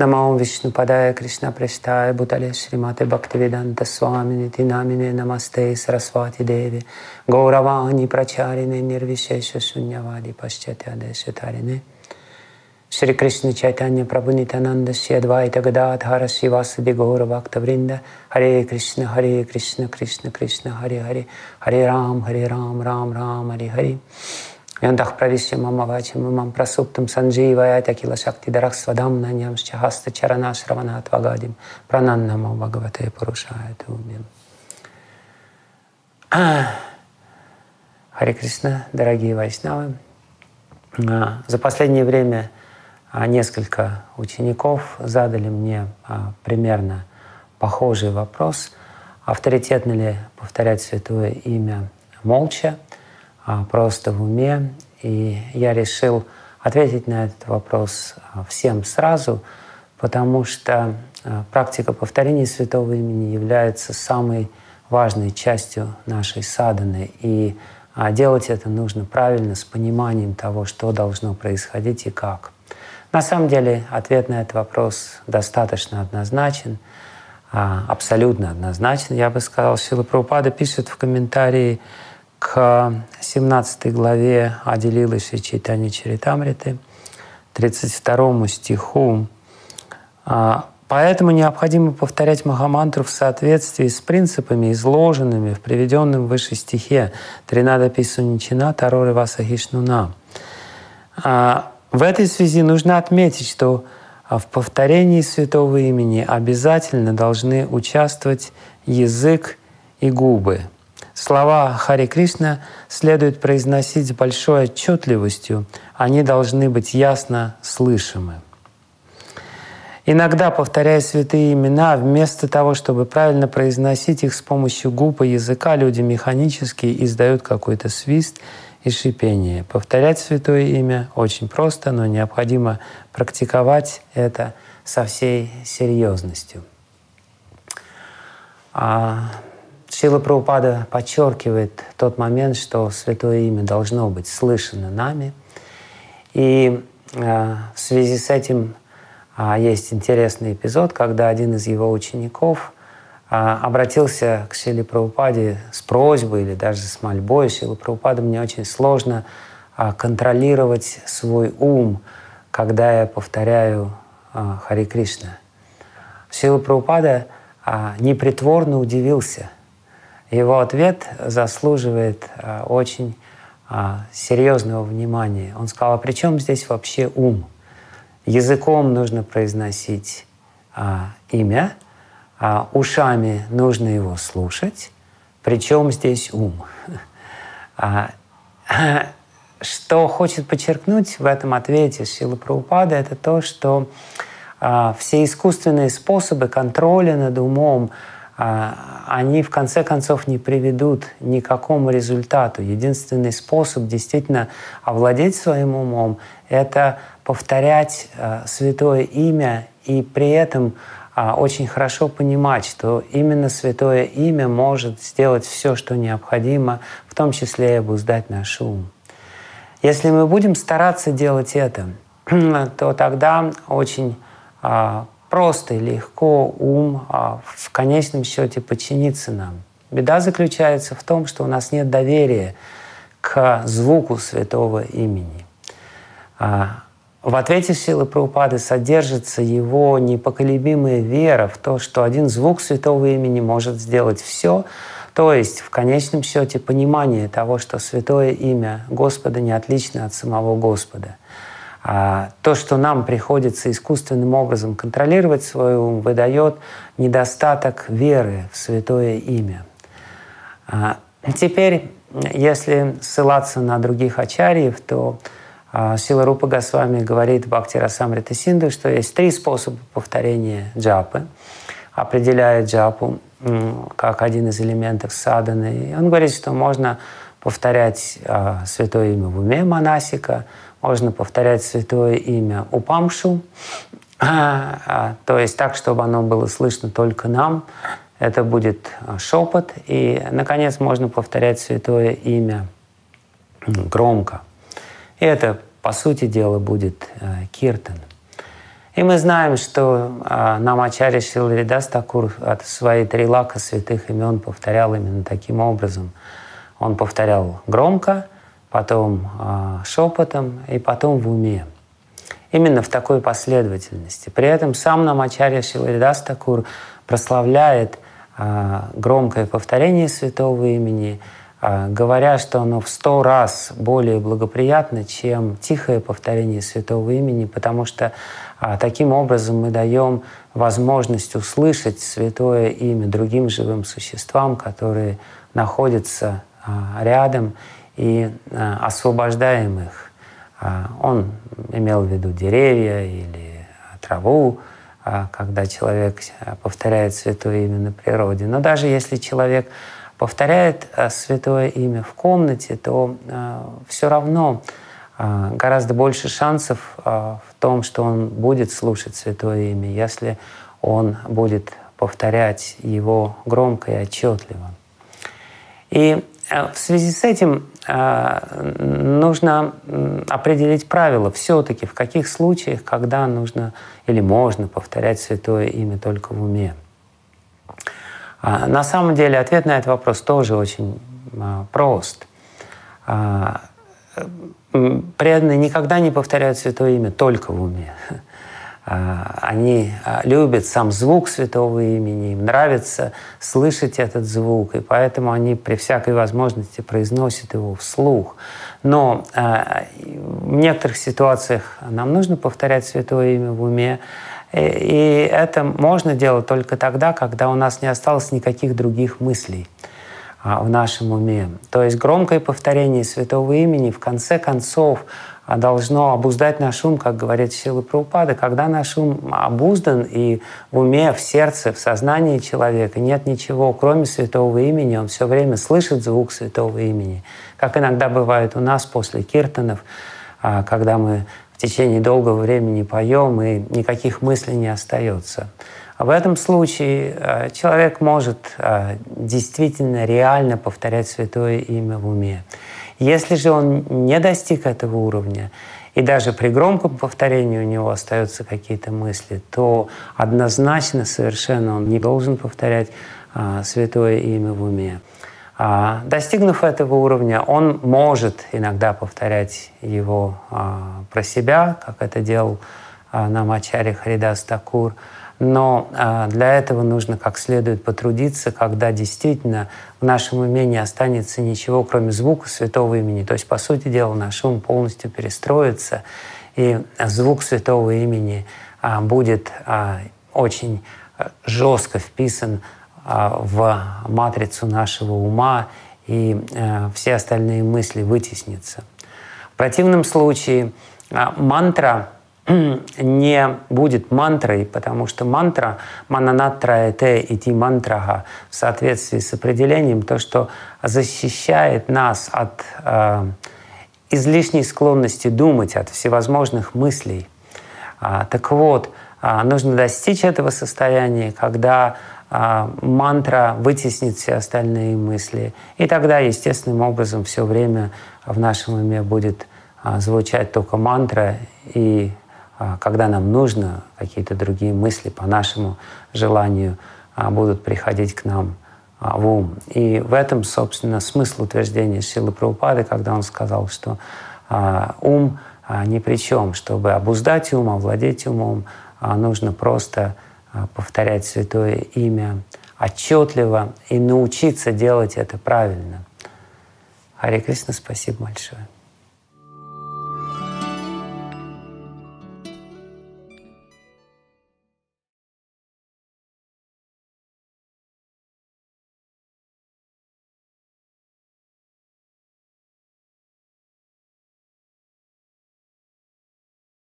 Намаум Вишну Падая Кришна Прештая Бутале Шримате Бхактивиданта Свамини Тинамине Намасте Сарасвати Деви Гауравани Прачарине Нирвишеша Шуньявади Пашчатяде Шатарине Шри Кришна Чайтанья Прабhu Нитананда Шьядвайта Гададхара Шивасади Гора Бхакта Вринда Харе Кришна Харе Кришна Кришна Кришна Харе Харе. Харе Рам Харе Рам Рам Рам Харе Харе Янтах правишья мама вачи мамам прасуптам сандживая такила шакти дарах свадам на ням шчахаста чарана шравана твагадим прананна мам бхагавате пурушая тумим. Харе Кришна, дорогие вайшнавы, а, за последнее время а, несколько учеников задали мне а, примерно похожий вопрос, авторитетно ли повторять святое имя молча – а, просто в уме. И я решил ответить на этот вопрос а, всем сразу, потому что а, практика повторения святого имени является самой важной частью нашей саданы. И делать это нужно правильно, с пониманием того, что должно происходить и как. На самом деле ответ на этот вопрос достаточно однозначен, абсолютно однозначен. Я бы сказал, Шила Прабхупада пишет в комментарии к 17 главе Аделилы Шри Чайтани Чаритамриты, 32 стиху. А, Поэтому необходимо повторять Махамантру в соответствии с принципами, изложенными в приведенном выше стихе Тринада Писуничина Тароры Васахишнуна. А, в этой связи нужно отметить, что в повторении святого имени обязательно должны участвовать язык и губы – Слова Хари Кришна следует произносить с большой отчетливостью, они должны быть ясно слышимы. Иногда, повторяя святые имена, вместо того, чтобы правильно произносить их с помощью губ и языка, люди механически издают какой-то свист и шипение. Повторять святое имя очень просто, но необходимо практиковать это со всей серьезностью. А Шила Прабхупада подчеркивает тот момент, что Святое Имя должно быть слышано нами. И э, в связи с этим э, есть интересный эпизод, когда один из его учеников э, обратился к Шиле Прабхупаде с просьбой или даже с мольбой. Шила Прабхупада, мне очень сложно э, контролировать свой ум, когда я повторяю Хари Кришна. Шила Прабхупада непритворно удивился – его ответ заслуживает а, очень а, серьезного внимания. Он сказал, а при чем здесь вообще ум? Языком нужно произносить а, имя, а ушами нужно его слушать. Причем здесь ум? Что хочет подчеркнуть в этом ответе Сила Праупада, это то, что все искусственные способы контроля над умом, они в конце концов не приведут ни к какому результату. Единственный способ действительно овладеть своим умом — это повторять а, святое имя и при этом а, очень хорошо понимать, что именно святое имя может сделать все, что необходимо, в том числе и обуздать наш ум. Если мы будем стараться делать это, то тогда очень просто и легко ум а, в конечном счете подчинится нам. Беда заключается в том, что у нас нет доверия к звуку святого имени. А, в ответе силы Прабхупады содержится его непоколебимая вера в то, что один звук святого имени может сделать все, то есть в конечном счете понимание того, что святое имя Господа не отлично от самого Господа. А то, что нам приходится искусственным образом контролировать свой ум, выдает недостаток веры в святое имя. А теперь, если ссылаться на других ачарьев, то а, Сила Рупа Госвами говорит Бхакти Расамрита Синду, что есть три способа повторения джапы, определяет джапу как один из элементов саданы. И он говорит, что можно повторять святое имя в уме монасика, можно повторять святое имя Упамшу, а, а, то есть так, чтобы оно было слышно только нам. Это будет а, шепот. И, наконец, можно повторять святое имя громко. И это, по сути дела, будет киртан. И мы знаем, что а, Намачари Шиларидас Такур от своей трилака святых имен повторял именно таким образом. Он повторял громко, потом а, шепотом и потом в уме. Именно в такой последовательности. При этом сам Намачарья Шиларидас Такур прославляет а, громкое повторение святого имени, а, говоря, что оно в сто раз более благоприятно, чем тихое повторение святого имени, потому что а, таким образом мы даем возможность услышать святое имя другим живым существам, которые находятся рядом, и освобождаем их. Он имел в виду деревья или траву, когда человек повторяет святое имя на природе. Но даже если человек повторяет святое имя в комнате, то все равно гораздо больше шансов в том, что он будет слушать святое имя, если он будет повторять его громко и отчетливо. И в связи с этим Э, нужно определить правила все-таки, в каких случаях, когда нужно или можно повторять святое имя только в уме. А, на самом деле ответ на этот вопрос тоже очень а, прост. А, преданные никогда не повторяют святое имя только в уме. А, они а, любят сам звук святого имени, им нравится слышать этот звук, и поэтому они при всякой возможности произносят его вслух. Но а, в некоторых ситуациях нам нужно повторять святое имя в уме, и это можно делать только тогда, когда у нас не осталось никаких других мыслей в нашем уме. То есть громкое повторение святого имени в конце концов должно обуздать наш ум, как говорит Сила Праупада. Когда наш ум обуздан и в уме, в сердце, в сознании человека нет ничего, кроме святого имени, он все время слышит звук святого имени. Как иногда бывает у нас после киртанов, а, когда мы в течение долгого времени поем, и никаких мыслей не остается. В этом случае а, человек может действительно реально повторять святое имя в уме. Если же он не достиг этого уровня, и даже при громком повторении у него остаются какие-то мысли, то однозначно совершенно он не должен повторять а, святое имя в уме. А, достигнув этого уровня, он может иногда повторять его а, про себя, как это делал а, Намачари Харидас Такур, но а, для этого нужно как следует потрудиться, когда действительно в нашем уме не останется ничего, кроме звука святого имени. То есть, по сути дела, наш ум полностью перестроится, и звук святого имени а, будет а, очень жестко вписан в матрицу нашего ума, и все остальные мысли вытеснятся. В противном случае мантра не будет мантрой, потому что мантра мананатра эте ити мантрага в соответствии с определением то, что защищает нас от э, излишней склонности думать, от всевозможных мыслей. А, так вот, а, нужно достичь этого состояния, когда а, мантра вытеснит все остальные мысли. И тогда естественным образом все время в нашем уме будет а, звучать только мантра, и когда нам нужно, какие-то другие мысли по нашему желанию а, будут приходить к нам а, в ум. И в этом, собственно, смысл утверждения Силы Прабхупады, когда он сказал, что ум ни при чем. Чтобы обуздать ум, овладеть умом, нужно просто повторять святое имя отчетливо и научиться делать это правильно. Харе Кришна, спасибо большое.